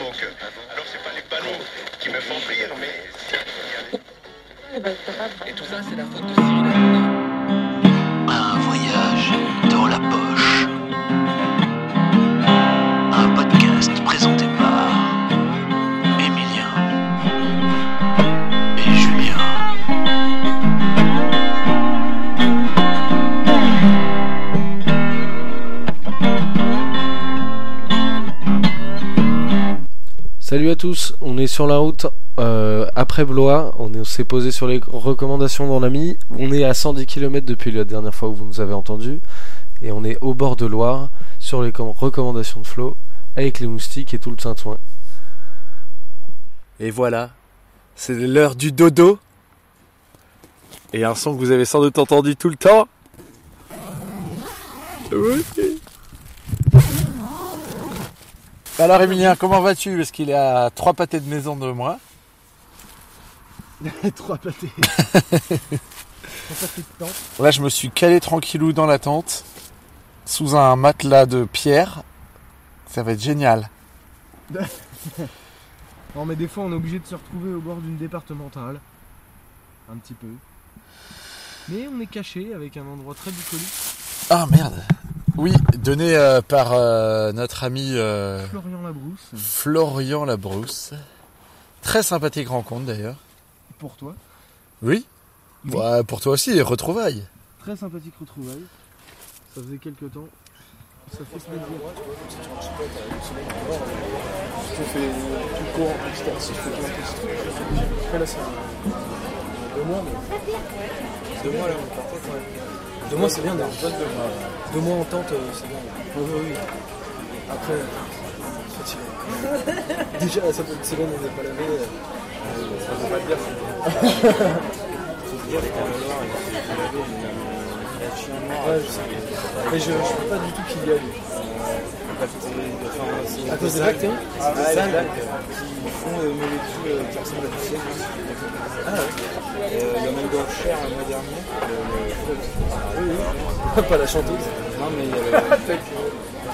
faut que. Alors, c'est pas les panneaux qui me font rire, mais. Et tout ça, c'est la faute de Cyril Salut à tous, on est sur la route euh, après Blois, on est- on s'est posé sur les recommandations dans l'ami, on est à 110 km depuis la dernière fois où vous nous avez entendu, et on est au bord de Loire sur les com- recommandations de Flo, avec les moustiques et tout le tintouin. Et voilà, c'est l'heure du dodo, et un son que vous avez sans doute entendu tout le temps. Alors Emilien, comment vas-tu? Parce qu'il est à trois pâtés de maison de moi. Trois pâtés. Là, je me suis calé tranquillou dans la tente, sous un matelas de pierre. Ça va être génial. Non mais des fois on est obligé de se retrouver au bord d'une départementale. Un petit peu. Mais on est caché avec un endroit très bucolique. Ah merde Oui, donné euh, par euh, notre ami euh, Florian Labrousse. Florian Labrousse. Très sympathique rencontre d'ailleurs. Pour toi. Oui Oui. Ouais, Pour toi aussi, retrouvailles. Très sympathique retrouvaille. Ça faisait quelques temps. Ça fait plaisir. Je fais tout court, etc. Si je fais tout je Après là, c'est deux mois, mais. Deux mois là, on partait quand même. Deux mois, c'est bien d'ailleurs. Deux mois en tente, euh, c'est bien. Oui, oui, oui. Après, euh, fatigué. Déjà, ça fait une semaine, on n'est pas lavé. euh, Ça veut pas dire. Mais a noir. Ouais, je sais. Mais je ne veux pas du tout qu'il y aille. À cause des vagues, C'est des algues qui font des molécules euh, qui ressemblent à du ciel. Ah ouais euh, Il y en a eu dans Cher le mois dernier. Le, oui, oui. Pas la chanteuse. Non, mais il y a, le- il y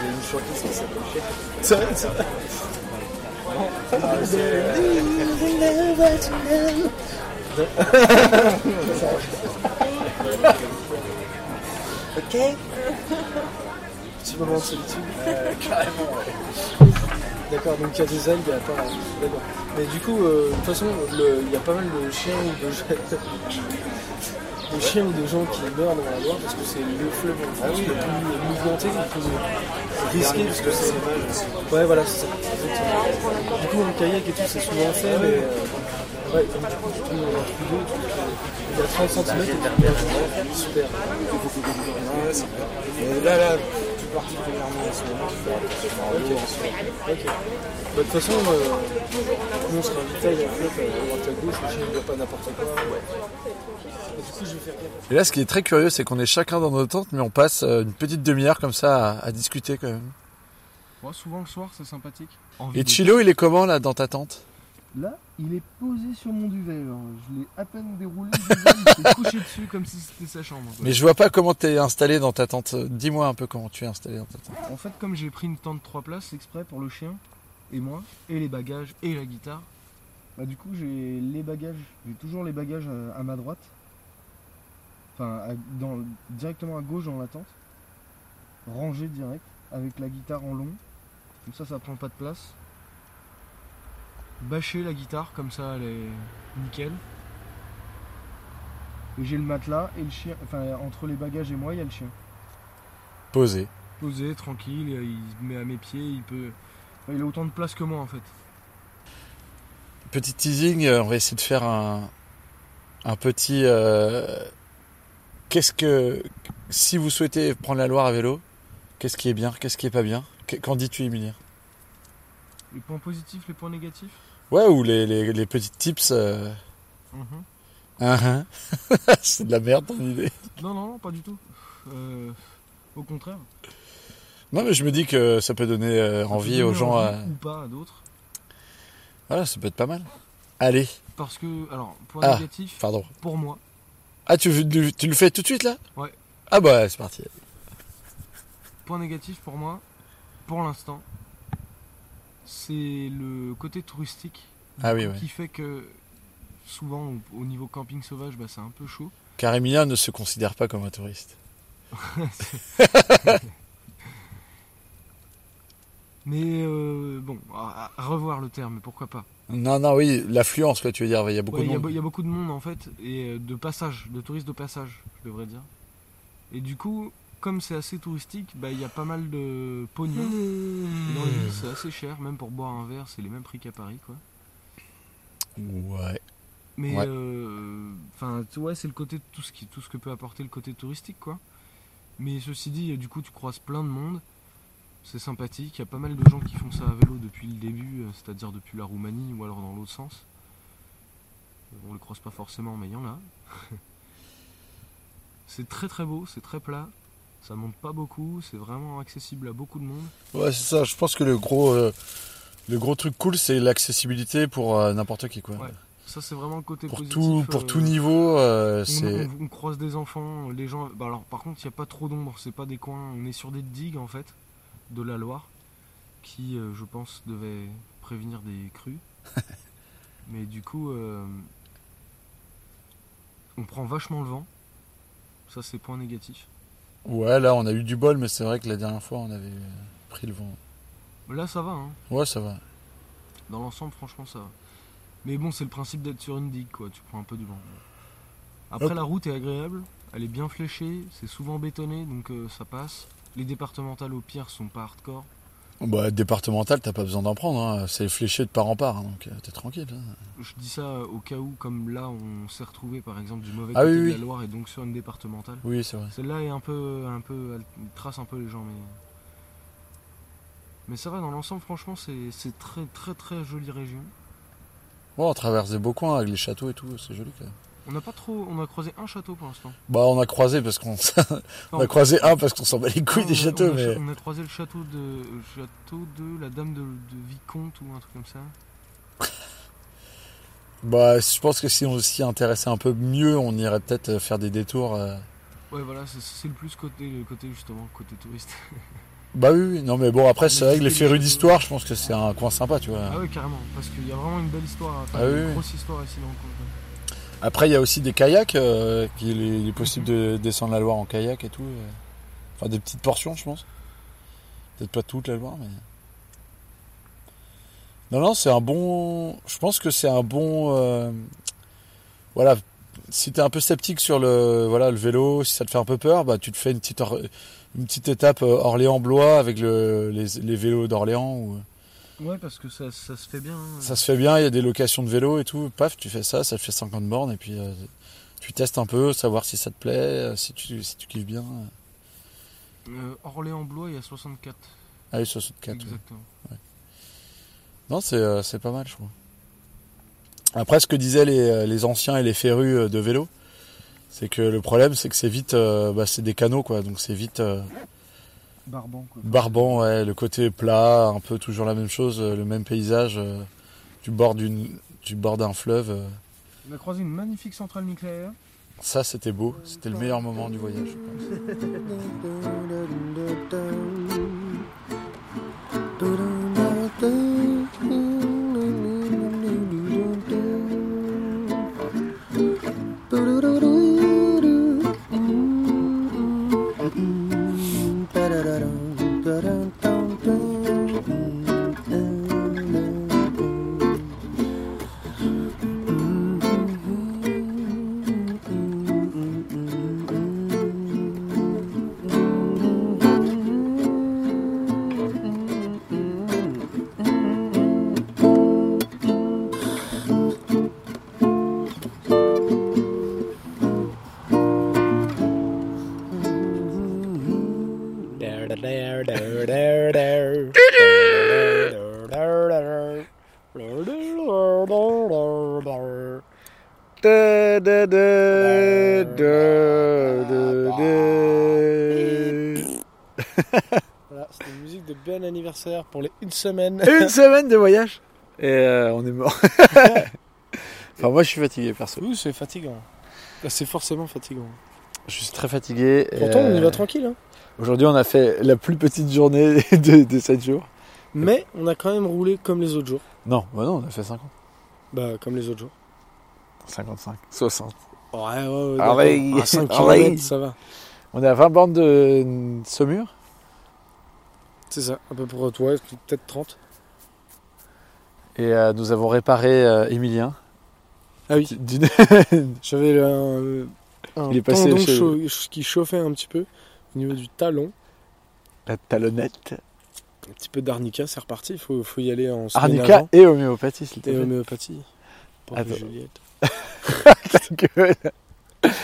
a une chanteuse qui s'appelle Cher. C'est vrai, c'est vrai. Ok. Petit moment de solitude. carrément, D'accord, donc il y a des algues, il y a pas. D'accord. Mais du coup, euh, de toute façon, il y a pas mal de chiens ou de, de chiens ou de gens qui meurent dans la Loire parce que c'est le fleuve en France le plus mouvementé, le plus risqué parce que c'est. Ouais, voilà, c'est ça. exactement. Du coup, en kayak et tout, c'est souvent fait, mais. euh, ouais, comme tu peux tout il y a 30 cm et super. Ouais, c'est. Et là, là, particulièrement en ce moment, tu peux Ok. Bah, De toute façon, euh, nous on sera invité à y aller à droite à gauche, mais je ne vois pas n'importe quoi. Et du coup, je vais faire gaffe. Et là, ce qui est très curieux, c'est qu'on est chacun dans notre tente, mais on passe euh, une petite demi-heure comme ça à, à discuter quand même. Ouais, souvent le soir, c'est sympathique. Et Chilo, il est comment là dans ta tente? Là, il est posé sur mon duvet. alors. Je l'ai à peine déroulé. il s'est couché dessus comme si c'était sa chambre. quoi. Mais je vois pas comment t'es installé dans ta tente. Dis-moi un peu comment tu es installé dans ta tente. En fait, comme j'ai pris une tente 3 places exprès pour le chien et moi, et les bagages et la guitare, bah du coup j'ai les bagages, j'ai toujours les bagages à, à ma droite, enfin à- dans, directement à gauche dans la tente, rangé direct, avec la guitare en long, comme ça ça prend pas de place. Bâcher la guitare, comme ça elle est nickel. Et j'ai le matelas et le chien, enfin entre les bagages et moi il y a le chien Posé. posé, tranquille, il se met à mes pieds, il peut. Il a autant de place que moi en fait. Petit teasing, euh, on va essayer de faire un, un petit. euh, qu'est-ce que. Si vous souhaitez prendre la Loire à vélo, qu'est-ce qui est bien, qu'est-ce qui est pas bien? Qu- Qu'en dis-tu, Emilien Les points positifs, les points négatifs? Ouais, ou les, les, les petits tips. euh, hein, hein. C'est de la merde ton idée. Non, non, non, pas du tout. Euh, au contraire. Non, mais je me dis que ça peut donner euh, Ça peut envie donner aux gens. envie à- Ou pas à d'autres. Voilà, ça peut être pas mal. Allez, Parce que, alors, point Ah. négatif, pardon. pour moi, Ah, tu, tu, tu le fais tout de suite là? Ouais. Ah bah, c'est parti. point négatif pour moi, pour l'instant, c'est le côté touristique Ah oui, ouais. qui fait que souvent au, au niveau camping sauvage, bah, c'est un peu chaud. Car Emilia ne se considère pas comme un touriste. Mais euh, bon, à, à revoir le terme, pourquoi pas. Non, non, oui, l'affluence, quoi, tu veux dire. Il y a beaucoup Ouais, de y, monde. il y a beaucoup de monde en fait, et euh, de passage, de touristes de passage, je devrais dire. Et du coup, comme c'est assez touristique, bah, il y a pas mal de pognon. Et Dans les villes, c'est assez cher, même pour boire un verre, c'est les mêmes prix qu'à Paris, quoi. Ouais. Mais, Ouais. euh, enfin, tu vois, c'est le côté de tout ce qui, tout ce que peut apporter le côté touristique, quoi. Mais ceci dit, du coup, tu croises plein de monde. C'est sympathique. Il y a pas mal de gens qui font ça à vélo depuis le début, euh, c'est-à-dire depuis la Roumanie ou alors dans l'autre sens. On les croise pas forcément, mais il y en a. c'est très très beau, c'est très plat. Ça monte pas beaucoup, c'est vraiment accessible à beaucoup de monde. Ouais, c'est ça. Je pense que le gros, euh, le gros truc cool, c'est l'accessibilité pour euh, n'importe qui, quoi. Ouais, Ça, c'est vraiment le côté Pour positif. tout, pour euh, tout niveau, euh, On, c'est. on- on croise des enfants, les gens. Bah alors, par contre, il n'y a pas trop d'ombre, c'est pas des coins. On est sur des digues en fait, de la Loire, qui, je pense, devaient prévenir des crues. Mais du coup, on prend vachement le vent. Ça, c'est point négatif. Ouais, là, on a eu du bol, mais c'est vrai que la dernière fois, on avait pris le vent. Là, ça va, hein. Ouais, ça va. Dans l'ensemble, franchement, ça va. Mais bon, c'est le principe d'être sur une digue, quoi. Tu prends un peu du vent. Après, Hop. la route est agréable. Elle est bien fléchée. C'est souvent bétonné, donc euh, ça passe. Les départementales, au pire, sont pas hardcore. Bah, départemental, t'as pas besoin d'en prendre. hein. C'est fléché de part en part, hein, donc euh, t'es tranquille. hein. Je dis ça au cas où, comme là, on s'est retrouvé par exemple du mauvais Ah côté oui, de oui. la Loire et donc sur une départementale. Oui, c'est vrai. Celle-là est un peu, un peu, elle trace un peu les gens, mais mais ça va dans l'ensemble. Franchement, c'est c'est très, très, très jolie région. Bon, on traverse des beaux coins avec les châteaux et tout, c'est joli quand même. On n'a pas trop, on a croisé un château pour l'instant. Bah, on a croisé parce qu'on on a croisé un parce qu'on s'en bat les couilles non, des châteaux, on a, mais. on a croisé le château de, le château de la Dame de, de Vicomte ou un truc comme ça. Bah, je pense que si on s'y intéressait un peu mieux, on irait peut-être faire des détours. euh. Ouais, voilà, c'est- le plus côté, le côté justement côté touriste. Bah oui, oui, non mais bon après c'est vrai que les férus d'histoire, je pense que c'est un coin sympa, tu vois. Ah ouais, carrément, parce qu'il y a vraiment une belle histoire, enfin, Ah une oui, oui. grosse histoire ici dans le coin. Après il y a aussi des kayaks, euh, il est possible de descendre la Loire en kayak et tout. euh. Enfin des petites portions je pense. Peut-être pas toute la Loire mais. Non non c'est un bon. Je pense que c'est un bon. euh, Voilà. Si t'es un peu sceptique sur le voilà le vélo, si ça te fait un peu peur, bah tu te fais une petite Or- une petite étape Orléans-Blois avec le, les, les vélos d'Orléans ou. Ouais, parce que ça, ça se fait bien. hein. Ça se fait bien, il y a des locations de vélo et tout. Paf, tu fais ça, ça te fait 50 bornes et puis euh, tu testes un peu, savoir si ça te plaît, euh, si tu, si tu kiffes bien. Euh, Orléans-Blois, il y a 64. Allez, 64. ouais. exactement. Non, c'est c'est pas mal, je trouve. Après, ce que disaient les, les anciens et les férus de vélo, c'est que le problème, c'est que c'est vite, euh, bah, c'est des canaux, quoi. Donc c'est vite Barbant, quoi. barbant, ouais. Le côté plat, un peu toujours la même chose, euh, le même paysage. euh, du bord d'une, du bord d'un fleuve. euh. On a croisé une magnifique centrale nucléaire. Ça, c'était beau. C'était le meilleur moment du voyage. je pense. Voilà, c'était une musique de bon anniversaire pour les une semaine. Une semaine de voyage et euh, on est mort. enfin, moi, je suis fatigué, perso. Oui, c'est fatigant. C'est forcément fatigant. Je suis très fatigué. Pourtant, on y euh, va tranquille. Hein. Aujourd'hui, on a fait la plus petite journée de, de 7 jours. Mais on a quand même roulé comme les autres jours. Non, bah non, on a fait 50. Bah, comme les autres jours. 55, 60. Ouais, ouais, ouais. Ah. À 5 ah ouais. km, ça va. On est à 20 bornes de Saumur. C'est ça, à peu près, toi, peut-être 30. Et euh, nous avons réparé euh, Emilien. Ah oui. J'avais un, un Il est passé tendon chez- qui chauffait un petit peu au niveau du talon. La talonnette. Un petit peu d'arnica, c'est reparti. Il faut, faut y aller en Arnica avant. et homéopathie, s'il te et homéopathie. Pour. Juliette. Ta gueule. Putain,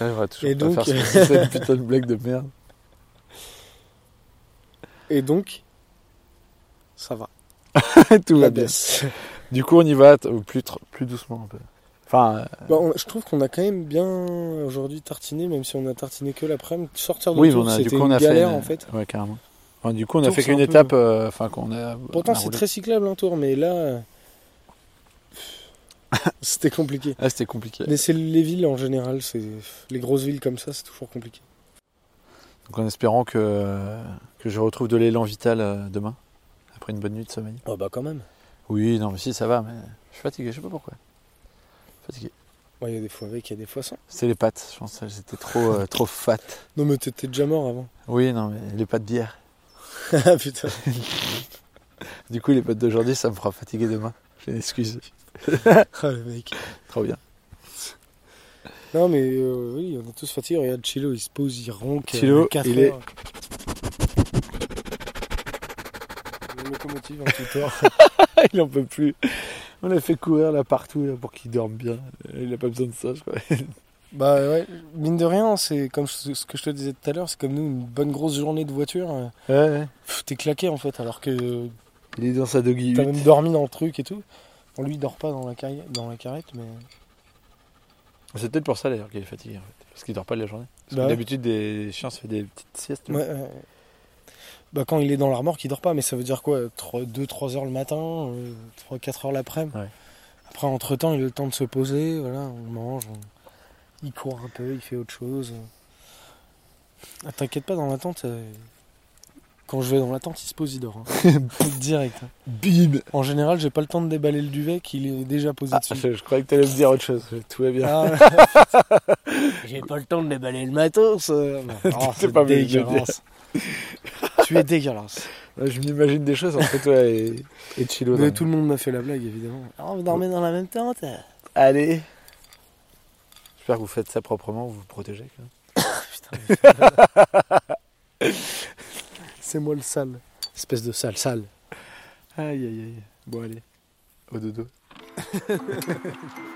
on va toujours Et pas donc- faire ce- cette putain de blague de merde. Et donc, ça va. Tout La va bien. baisse. Du coup, on y va t- plus, tr- plus doucement un peu. Enfin, euh, Bah, on- je trouve qu'on a quand même bien aujourd'hui tartiné, même si on a tartiné que l'après-midi. Sortir de oui, on a, du c'était coup, on une a galère fait. en fait. Ouais, carrément. Enfin, du coup, on a Tour, fait c'est qu'une un peu- étape. euh, Enfin, qu'on a. Pourtant, on a c'est roulé. très cyclable un tour, mais là, c'était compliqué. Ah, c'était compliqué. Mais c'est les villes en général, c'est les grosses villes comme ça, c'est toujours compliqué. Donc, en espérant que, que je retrouve de l'élan vital euh, demain, après une bonne nuit de sommeil. Oh bah quand même. Oui, non, mais si, ça va, mais je suis fatigué, je sais pas pourquoi. Fatigué. Ouais, Il y a des fois avec, il y a des fois sans. C'est les pattes, je pense, étaient trop, euh, trop fat. Non mais t'étais déjà mort avant. Oui, non, mais les pattes d'hier. Ah putain. Du coup, les pattes d'aujourd'hui, ça me fera fatiguer demain. J'ai une excuse. Ah le mec. Trop bien. Non mais euh, oui, on est tous fatigués. Regarde Chilo, il se pose, il ronque. Chilo, à quatre il est- heures. Une locomotive en tout temps. il en peut plus. On l'a fait courir là partout là, pour qu'il dorme bien. Euh, Il a pas besoin de ça, je crois. Bah ouais, mine de rien, c'est comme ce que je te disais tout à l'heure, c'est comme nous, une bonne grosse journée de voiture. euh, Ouais, ouais. T'es claqué en fait, alors que Il est dans sa doggy t'as 8. même dormi dans le truc et tout. Bon, lui, il dort pas dans la, carri- dans la carrette, mais. C'est peut-être pour ça d'ailleurs qu'il est fatigué en fait. Parce qu'il dort pas de la journée. Parce Bah que ouais. d'habitude, des chiens se fait des petites siestes. Ouais, ouais. Bah quand il est dans la remorque, il dort pas, mais ça veut dire quoi 2-3 heures le matin, 3-4 heures l'après-midi? Après, entre temps, il a le temps de se poser, voilà, on mange, on- il court un peu, il fait autre chose. Ah, T'inquiète pas, dans la tente, euh, quand je vais dans la tente, il se pose, il dort. hein. Direct. hein. Bim En général, j'ai pas le temps de déballer le duvet qu'il est déjà posé ah, dessus. je, je croyais que t'allais me dire autre chose. Tout va bien. Ah, J'ai pas le temps de déballer le matos. euh. Oh, C'est pas dégueulasse. tu es dégueulasse. Je m'imagine des choses entre toi et, et Chilo. Mais tout le monde m'a fait la blague, évidemment. Oh, vous dormez dans la même tente Allez J'espère que vous faites ça proprement, vous vous protégez. quoi. C'est moi le sale. Espèce de sale, sale. Aïe aïe aïe. Bon allez. Au dodo.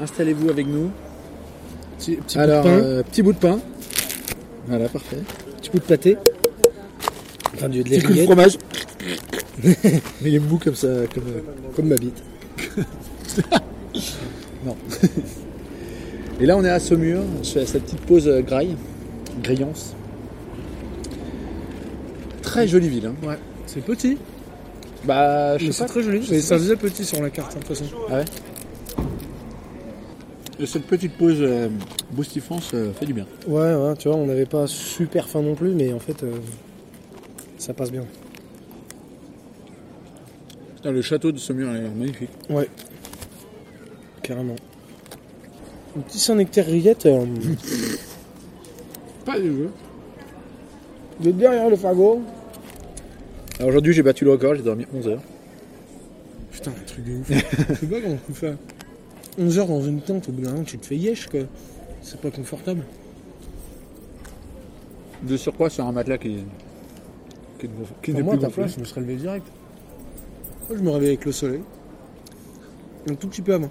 Installez-vous avec nous. Petit, petit Alors, bout de pain, euh, petit bout de pain. Voilà, parfait. petit bout de pâté. Enfin, du de Petit coup de fromage. Mais il est mou comme ça. Comme... euh, comme ma bite. Et là, on est à Saumur, sur cette petite pause euh, graille, grillance. Très jolie ville. Hein. Ouais, c'est petit. Bah, je sais c'est pas. très joli. je ça faisait petit sur la carte, de toute façon. Et cette petite pause euh, boostifrance euh, fait du bien. Ouais, ouais, tu vois, on n'avait pas super faim non plus, mais en fait, euh, ça passe bien. Putain, le château de Saumur a l'air magnifique. Ouais. Carrément. Un petit Saint-Nectaire Rillette. euh, Pas dégueu. de derrière le fagot. Alors aujourd'hui, j'ai battu le record, j'ai dormi 11 heures. Putain, un truc de ouf. Je sais pas comment. 11 heures dans une tente, au bout d'un moment, tu te fais yesh, quoi. C'est pas confortable. De surcroît sur un matelas qui, qui, qui n'est moi, plus ta place, gonflé. je me serais levé direct. Moi, je me réveille avec le soleil. Un tout petit peu avant.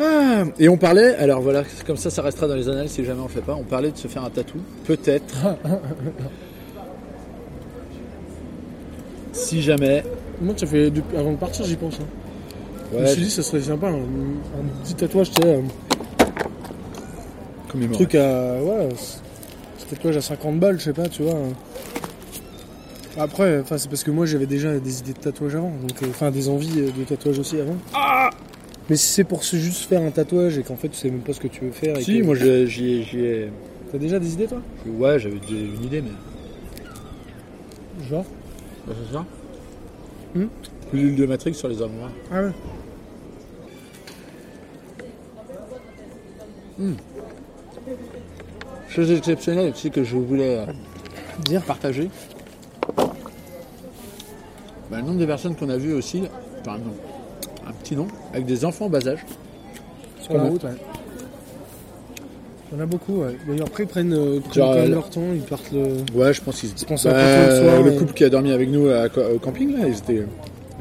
Ah, et on parlait, alors voilà, comme ça, ça restera dans les annales si jamais on le fait pas. On parlait de se faire un tatou, peut-être. si jamais. Moi, ça fait depuis- avant de partir, j'y pense. hein. Je me suis dit, ça serait sympa, un, un petit tatouage, tu sais, un truc à. Ouais, ce tatouage à 50 balles, je sais pas, tu vois. Après, enfin, c'est parce que moi, j'avais déjà des idées de tatouage avant, donc, euh, enfin, des envies de tatouage aussi avant. Mais si c'est pour se juste faire un tatouage et qu'en fait, tu sais même pas ce que tu veux faire. Et Si, que- moi j'y ai. T'as déjà des idées, toi? Ouais, j'avais déjà une idée, mais. Genre? Bah, c'est ça Hmm? L'huile de Matrix sur les hommes noirs. Ah ouais. Chose exceptionnelle aussi que je voulais euh, Dire partager. Bah, le nombre de personnes qu'on a vues aussi, enfin non, un petit nom, avec des enfants en bas âge. Sur la route, ouais. Il y en a beaucoup, ouais. D'ailleurs, après, ils prennent, euh, ils prennent quand même euh, leur temps, ils partent le. Ouais, je pense qu'ils Ils se pensaient Bah, à le soir, le et- couple qui a dormi avec nous à, au camping, là, ils étaient, Ouais,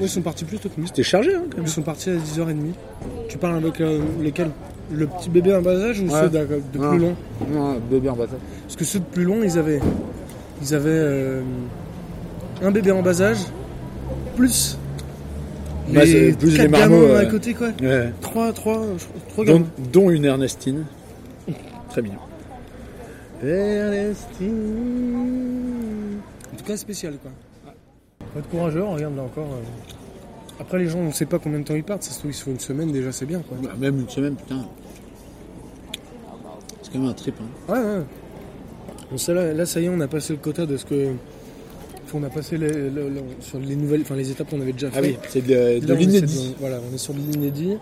ils sont partis plus tôt que nous. c'était chargé, hein, quand Ils même. sont partis à 10h30. Tu parles avec euh, lesquels? Le petit bébé en bas âge ou Ouais. ceux de Ouais. plus long Ouais, bébé en bas âge. Parce que ceux de plus long, ils avaient. Ils avaient euh, un bébé en bas âge, plus. Plus les quatre marmots, gamins à côté, quoi. Ouais. Trois, trois, trois Dont, gamins. dont une Ernestine. Très bien. Ernestine. En tout cas, spécial, quoi. Faut être courageux, regarde là encore. euh. Après, les gens, on sait pas combien de temps ils partent. Ça se trouve, ils se font une semaine déjà, c'est bien, quoi. Ouais, Même une semaine, putain. C'est quand même un trip. Hein. Ouais, ouais. Bon, ça, là, là, ça y est, on a passé le quota de ce que. Enfin, on a passé les- le- le- sur les nouvelles, enfin les étapes qu'on avait déjà fait. Ah oui, c'est de, l'inédit. Voilà, on est sur de l'inédit,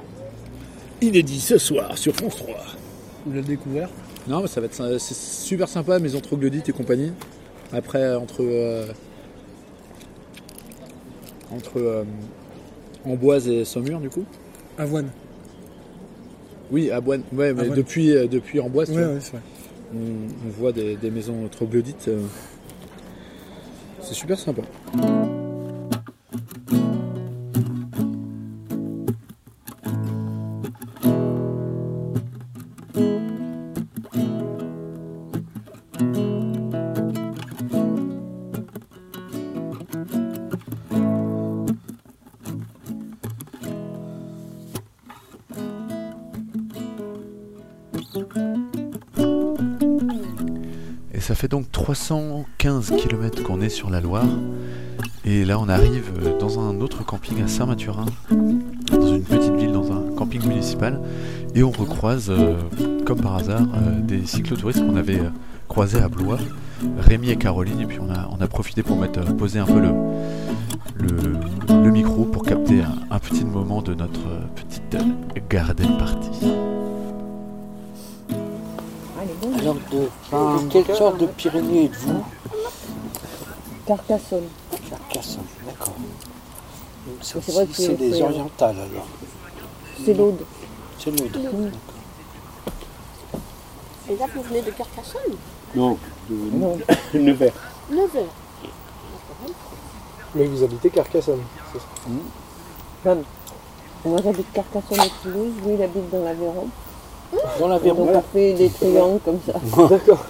Inédit ce soir sur France 3. on l'a découvert. Non, mais ça va être c'est super sympa, maison troglodyte et compagnie. Après, entre. euh, entre. euh, Amboise et Saumur, du coup. Avoine. Oui, à Boine. Ouais, mais Avoine. depuis, euh, depuis Amboise, tu Ouais, vois, ouais, c'est vrai. on, on voit des, des maisons troglodytes. euh, c'est super sympa. 315 km qu'on est sur la Loire. Et là, on arrive dans un autre camping à Saint-Mathurin, dans une petite ville, dans un camping municipal. Et on recroise, euh, comme par hasard, euh, des cyclotouristes qu'on avait euh, croisés à Blois, Rémi et Caroline. Et puis on a, profité pour mettre, poser un peu le, micro pour capter un, petit moment de notre petite garden party. Alors, de, de quelle sorte de Pyrénées êtes-vous Carcassonne. Carcassonne, d'accord. C'est vrai aussi, que c'est des c'est- orientales alors. C'est l'Aude. C'est l'autre. Et là, vous venez de Carcassonne Non, Non. de Nevers. 9 heures. Mais vous habitez Carcassonne, c'est ça Comme. Moi j'habite Carcassonne et Toulouse, lui il habite dans l'Aveyron. Dans Donc l'Aveyron. on fait des triangles comme ça. D'accord.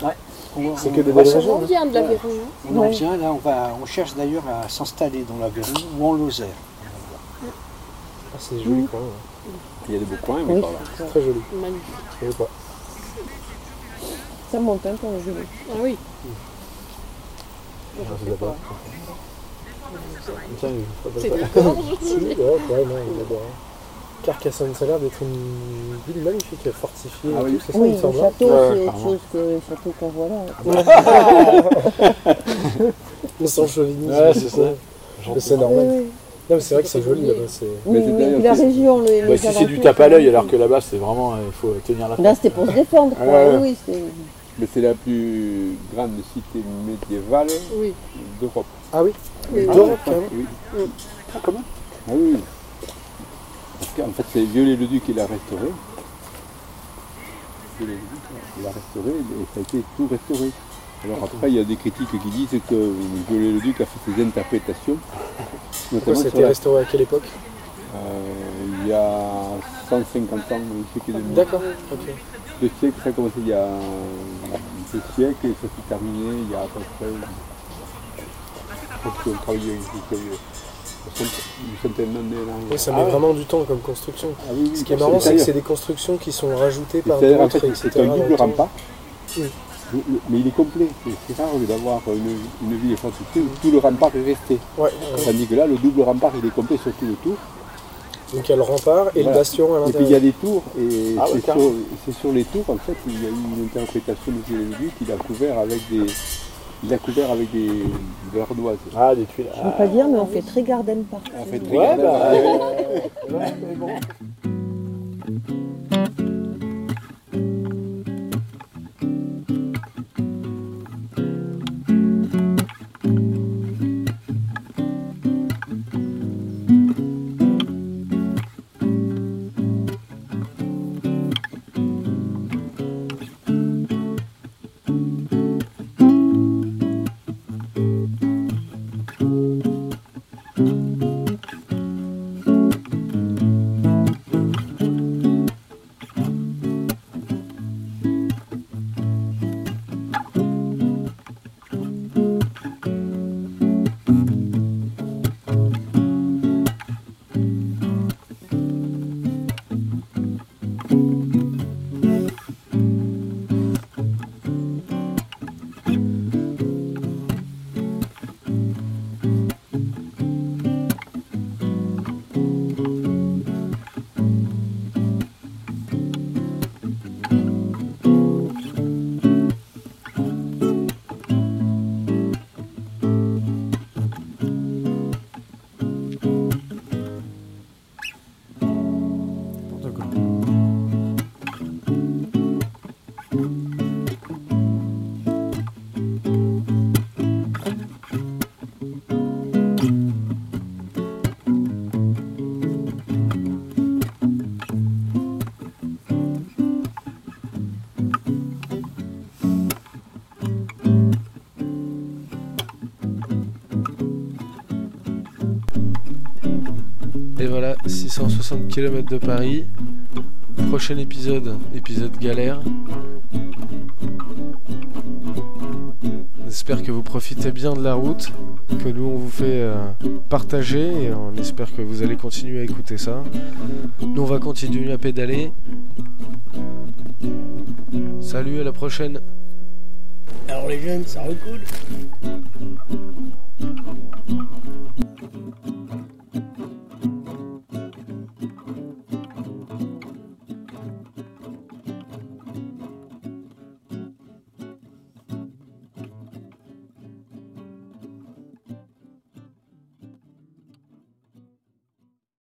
On- C'est que des belles régions. On vient de l'Aveyron. hein. On en vient là, on, va, on cherche d'ailleurs à s'installer dans l'Aveyron ou en Lozère. Ah, c'est joli, quoi. Il y a des beaux coins, mais Oui, par là. c'est ça. Très joli. Magnifique. Je sais pas. Ça monte un peu en joli. Ah oui. Ah, c'est d'abord. Tiens, je ferai C'est pas de ça. la gorge. Si, ouais, ouais, non, il adore. Carcassonne, ça a l'air d'être une ville magnifique, fortifiée. Ah et oui. tout, c'est ça, Oui, il me le hein château c'est autre chose que le château qu'on voit là. Mais sans chauvinisme. Ouais, c'est ça. Mais c'est normal. oui. Non, mais c'est vrai que c'est joli là-bas. c'est- Oui, la région, les, Bah, si c'est du tape à l'œil, alors que là-bas, c'est vraiment, euh, il faut tenir la Là c'était pour se défendre, quoi. Oui, c'est. Mais c'est la plus grande cité médiévale Oui. d'Europe. Ah oui. D'Europe, même. Oui. Mm. Ah, comment? Ah oui. Parce qu'en fait, c'est Viollet-le-Duc qui l'a restauré. violet le l'a restauré et ça a été tout restauré. Alors après, il y a des critiques qui disent que Viollet-le-Duc a fait ses interprétations. Pourquoi c'était la- restauré à quelle époque euh, il y a 150 ans, est D'accord, ok. Deux siècles, ça a commencé il y a deux siècles et ça s'est terminé il y a à peu près. Je pense qu'on travaillait Oui, ça Ah met ouais. vraiment du temps comme construction. Ah oui, oui, Ce qui est marrant, c'est que c'est des constructions qui sont rajoutées par en fait, etc. c'est un double rempart. Oui. Mais il est complet. C'est- rare d'avoir une, une ville fortifiée où tout le rempart est resté. Ouais, Tandis que là, le double rempart, il est complet sur tout le tour. Donc il y a le rempart et le bastion à Et puis il y l'intérieur. a des tours, et Ah ouais, c'est sur, les tours, en fait, il y a eu une interprétation du Viollet-le-Duc qu'il a couvert avec des. Il a couvert avec des, de l'ardoise. Ah, des tuiles. Je veux pas dire, mais on fait très garden party. En fait, Ouais, bah, euh, ouais, bon. Voilà, 660 km de Paris. Prochain épisode, épisode galère. On espère que vous profitez bien de la route, que nous on vous fait euh, partager et on espère que vous allez continuer à écouter ça. Nous on va continuer à pédaler. Salut, à la prochaine. Alors les jeunes, ça recoule